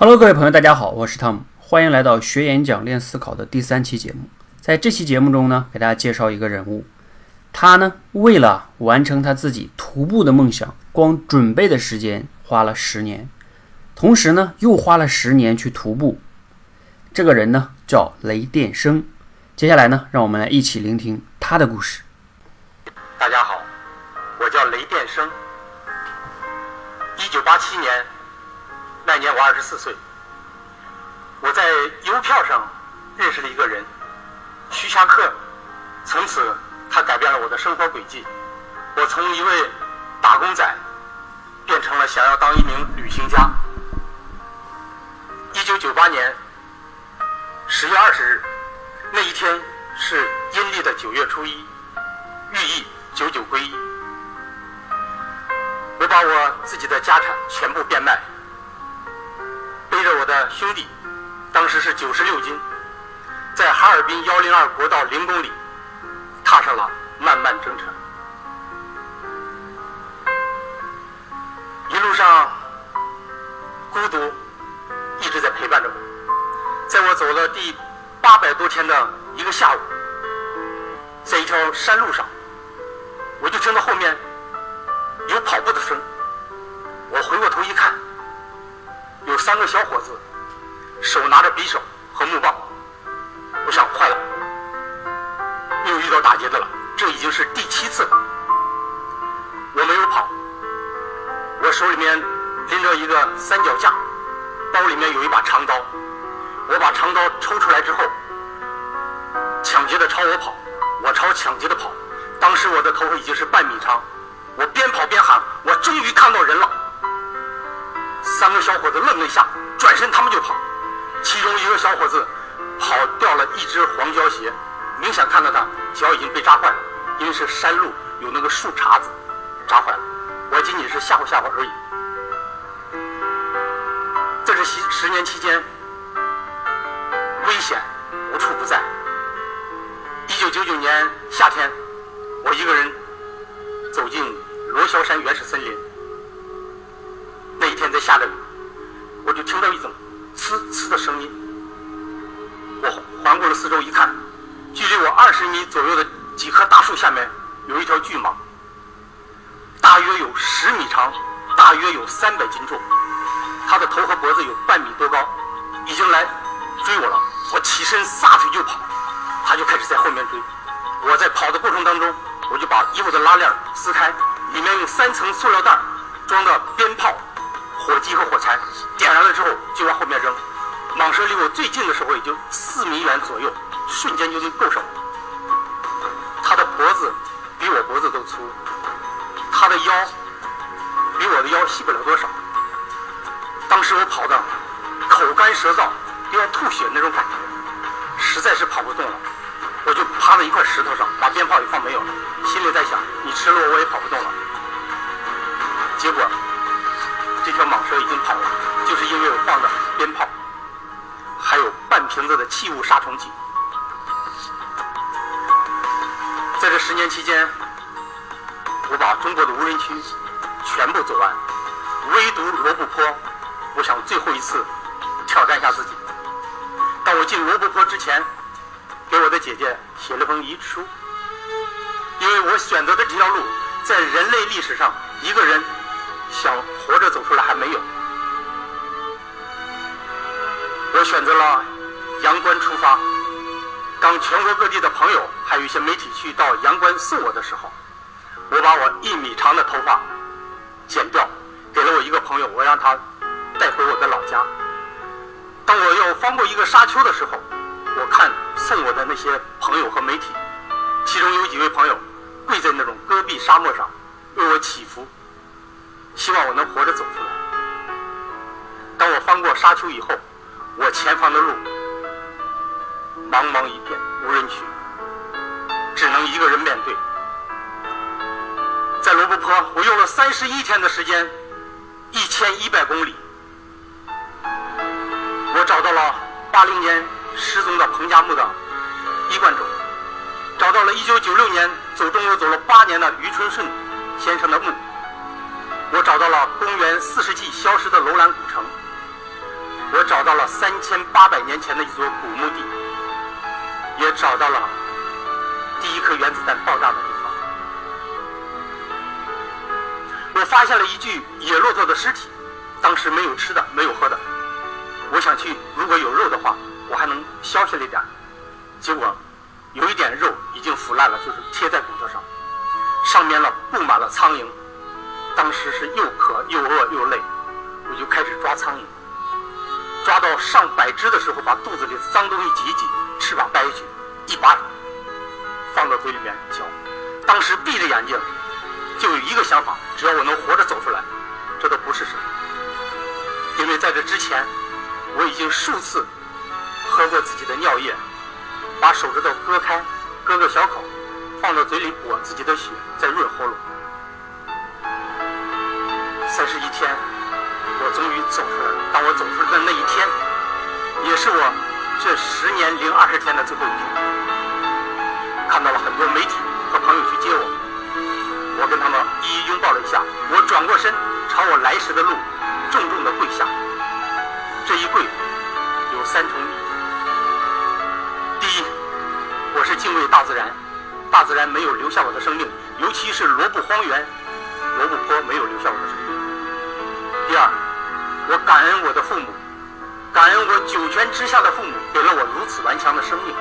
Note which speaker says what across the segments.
Speaker 1: Hello，各位朋友，大家好，我是汤姆，欢迎来到学演讲练思考的第三期节目。在这期节目中呢，给大家介绍一个人物，他呢为了完成他自己徒步的梦想，光准备的时间花了十年，同时呢又花了十年去徒步。这个人呢叫雷电生。接下来呢，让我们来一起聆听他的故事。
Speaker 2: 大家好，我叫雷电生。一九八七年。那年我二十四岁，我在邮票上认识了一个人，徐霞客。从此，他改变了我的生活轨迹。我从一位打工仔变成了想要当一名旅行家。一九九八年十月二十日，那一天是阴历的九月初一，寓意九九归一。我把我自己的家产全部变卖。背着我的兄弟，当时是九十六斤，在哈尔滨幺零二国道零公里，踏上了漫漫征程。遇到打劫的了。这已经是第七次了。我没有跑，我手里面拎着一个三脚架，包里面有一把长刀。我把长刀抽出来之后，抢劫的朝我跑，我朝抢劫的跑。当时我的头发已经是半米长，我边跑边喊：“我终于看到人了！”三个小伙子愣了一下，转身他们就跑。其中一个小伙子跑掉了一只黄胶鞋，明显看到他脚已经被扎坏了，因为是山路，有那个树茬子扎坏了。我仅仅是吓唬吓唬而已。在这十十年期间，危险无处不在。一九九九年夏天，我一个人走进罗霄山原始森林。那一天在下着雨，我就听到一种呲呲的声音。我环顾了四周一看，距离我二十米左右的几棵大树下面有一条巨蟒，大约有十米长，大约有三百斤重。它的头和脖子有半米多高，已经来追我了。我起身撒腿就跑，它就开始在后面追。我在跑的过程当中，我就把衣服的拉链撕开，里面用三层塑料袋装的鞭炮。火机和火柴点燃了之后就往后面扔，蟒蛇离我最近的时候也就四米远左右，瞬间就能够上我。它的脖子比我脖子都粗，他的腰比我的腰细不了多少。当时我跑的口干舌燥，都要吐血那种感觉，实在是跑不动了，我就趴在一块石头上，把鞭炮也放没有了，心里在想：你吃了我，我也跑不动了。结果。这条蟒蛇已经跑了，就是因为我放的鞭炮，还有半瓶子的气雾杀虫剂。在这十年期间，我把中国的无人区全部走完，唯独罗布泊，我想最后一次挑战一下自己。当我进罗布泊之前，给我的姐姐写了封遗书，因为我选择的这条路，在人类历史上一个人。想活着走出来还没有，我选择了阳关出发。当全国各地的朋友还有一些媒体去到阳关送我的时候，我把我一米长的头发剪掉，给了我一个朋友，我让他带回我的老家。当我要翻过一个沙丘的时候，我看送我的那些朋友和媒体，其中有几位朋友跪在那种戈壁沙漠上为我祈福。希望我能活着走出来。当我翻过沙丘以后，我前方的路茫茫一片，无人区，只能一个人面对。在罗布泊，我用了三十一天的时间，一千一百公里，我找到了八零年失踪的彭加木的衣冠冢，找到了一九九六年走中国走了八年的余春顺先生的墓。我找到了公元四世纪消失的楼兰古城，我找到了三千八百年前的一座古墓地，也找到了第一颗原子弹爆炸的地方。我发现了一具野骆驼的尸体，当时没有吃的，没有喝的。我想去，如果有肉的话，我还能消下来点。结果有一点肉已经腐烂了，就是贴在骨头上，上面了布满了苍蝇。当时是又渴又饿又累，我就开始抓苍蝇。抓到上百只的时候，把肚子里的脏东西挤一挤，把放到嘴里面嚼。当时闭着眼睛，就有一个想法：只要我能活着走出来，这都不是什么。因为在这之前，我已经数次喝过自己的尿液，把手指头割开，割个小口，放到嘴里裹自己的血，再润喉咙。三十一天。我终于走出来了。当我走出来的那一天，也是我这十年零二十天的最后一天。看到了很多媒体和朋友去接我，我跟他们一一拥抱了一下。我转过身，朝我来时的路重重的跪下。这一跪有三重意义：第一，我是敬畏大自然，大自然没有留下我的生命，尤其是罗布荒原、罗布泊没有留下我的生命。第二。我感恩我的父母，感恩我九泉之下的父母给了我如此顽强的生命。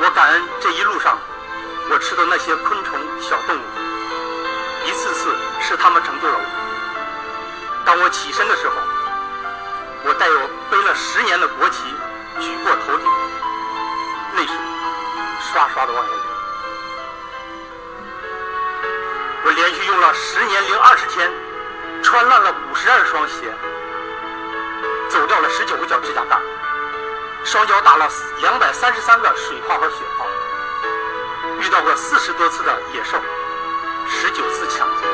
Speaker 2: 我感恩这一路上我吃的那些昆虫小动物，一次次是他们拯救了我。当我起身的时候，我带有背了十年的国旗举过头顶，泪水刷刷的往下流。我连续用了十年零二十天。穿烂了五十二双鞋，走掉了十九个脚指甲盖，双脚打了两百三十三个水泡和血泡，遇到过四十多次的野兽，十九次抢劫，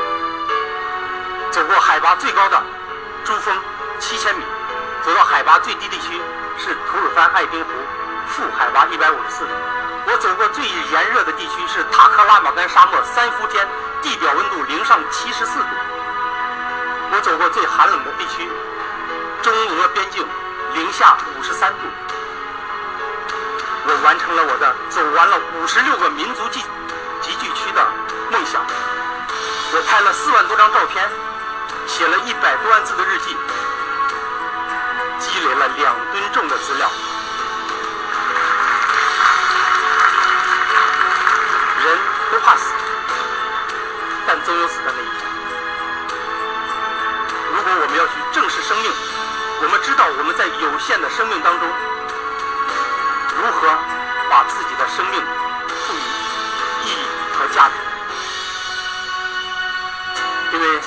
Speaker 2: 走过海拔最高的珠峰七千米，走到海拔最低地区是吐鲁番爱丁湖负海拔一百五十四米，我走过最炎热的地区是塔克拉玛干沙漠三伏天，地表温度零上七十四度。我走过最寒冷的地区，中俄边境零下五十三度。我完成了我的走完了五十六个民族集集聚区的梦想。我拍了四万多张照片，写了一百多万字的日记，积累了两吨重的资料。人都怕死，但总有死的那一天。如果我们要去正视生命，我们知道我们在有限的生命当中，生命赋予意义和价值。因为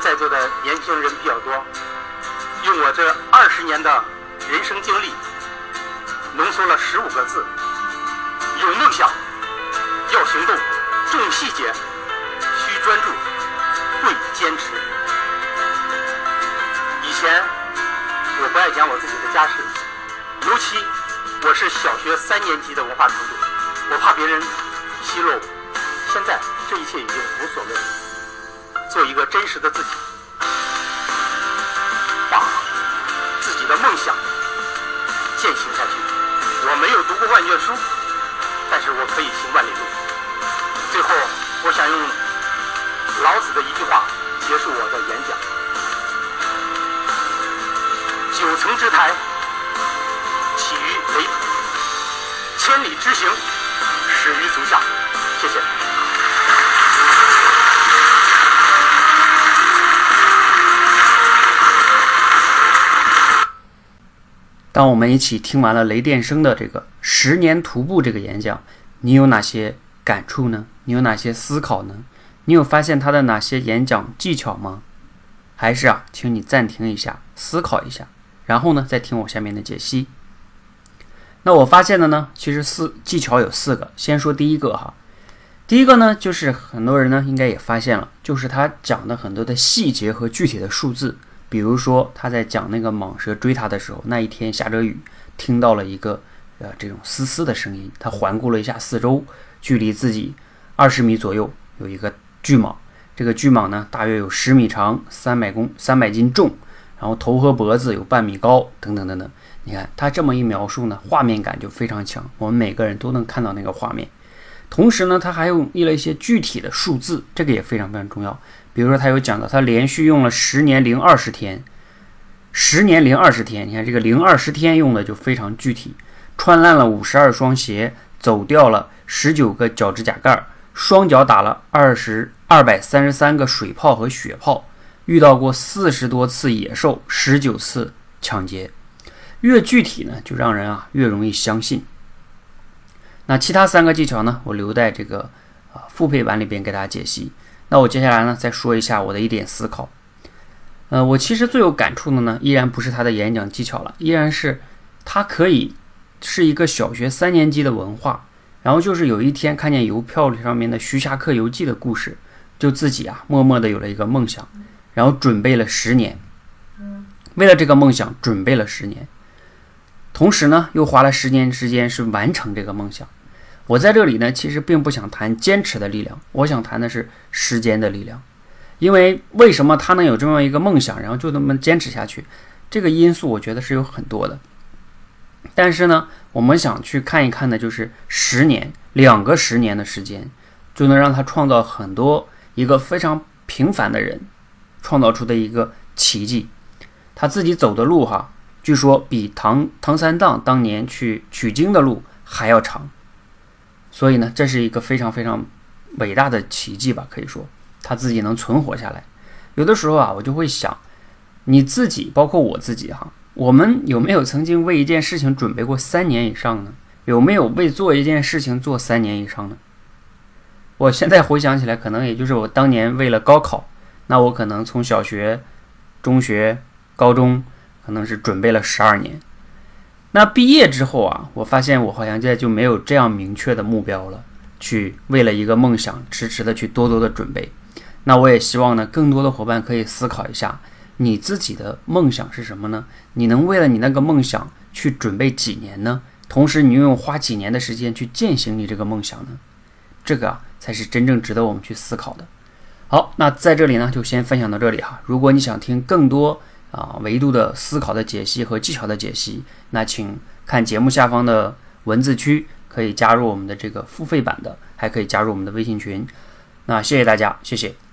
Speaker 2: 在座的年轻人比较多，用我这二十年的人生经历，浓缩了十五个字：有梦想，要行动，重细节，需专注，贵坚持。以前我不爱讲我自己的家事，尤其我是小学三年级的文化程度，我怕别人奚落我。现在这一切已经无所谓了，做一个真实的自己，把自己的梦想践行下去。我没有读过万卷书，但是我可以行万里路。最后，我想用老子的一句话结束我的演讲。九层之台，千里之行，始于足下。谢谢。
Speaker 1: 当我们一起听完了雷电生的这个十年徒步这个演讲，你有哪些感触呢？你有哪些思考呢？你有发现他的哪些演讲技巧吗？还是啊，请你暂停一下，思考一下。然后呢，再听我下面的解析。那我发现的呢，其实四技巧有四个。先说第一个哈，第一个呢，就是很多人呢应该也发现了，就是他讲的很多的细节和具体的数字。比如说他在讲那个蟒蛇追他的时候，那一天下着雨，听到了一个呃这种嘶嘶的声音。他环顾了一下四周，距离自己二十米左右有一个巨蟒，这个巨蟒呢大约有十米长，三百公三百斤重。然后头和脖子有半米高，等等等等。你看他这么一描述呢，画面感就非常强，我们每个人都能看到那个画面。同时呢，他还用了一些具体的数字，这个也非常非常重要。比如说，他有讲到他连续用了十年零二十天，十年零二十天，你看这个零二十天用的就非常具体，穿烂了五十二双鞋，走掉了十九个脚趾甲盖，双脚打了二十二百三十三个水泡和血泡，遇到过四十多次野兽，十九次抢劫。越具体呢，就让人啊越容易相信。那其他三个技巧呢，我留在这个啊复配版里边给大家解析。那我接下来呢，再说一下我的一点思考。呃，我其实最有感触的呢，依然不是他的演讲技巧了，依然是他可以是一个小学三年级的文化。然后就是有一天看见邮票上面的《徐霞客游记》的故事，就自己啊默默的有了一个梦想，然后准备了十年，为了这个梦想准备了十年。同时呢，又花了十年时间是完成这个梦想。我在这里呢，其实并不想谈坚持的力量，我想谈的是时间的力量。因为为什么他能有这么一个梦想，然后就那么坚持下去？这个因素我觉得是有很多的。但是呢，我们想去看一看的，就是十年、两个十年的时间，就能让他创造很多一个非常平凡的人创造出的一个奇迹。他自己走的路，哈。据说比唐唐三藏当年去取经的路还要长，所以呢，这是一个非常非常伟大的奇迹吧？可以说他自己能存活下来。有的时候啊，我就会想，你自己，包括我自己哈，我们有没有曾经为一件事情准备过三年以上呢？有没有为做一件事情做三年以上呢？我现在回想起来，可能也就是我当年为了高考，那我可能从小学、中学、高中。可能是准备了十二年，那毕业之后啊，我发现我好像现在就没有这样明确的目标了，去为了一个梦想迟迟的去多多的准备。那我也希望呢，更多的伙伴可以思考一下，你自己的梦想是什么呢？你能为了你那个梦想去准备几年呢？同时，你又用花几年的时间去践行你这个梦想呢？这个啊，才是真正值得我们去思考的。好，那在这里呢，就先分享到这里哈。如果你想听更多，啊，维度的思考的解析和技巧的解析，那请看节目下方的文字区，可以加入我们的这个付费版的，还可以加入我们的微信群。那谢谢大家，谢谢。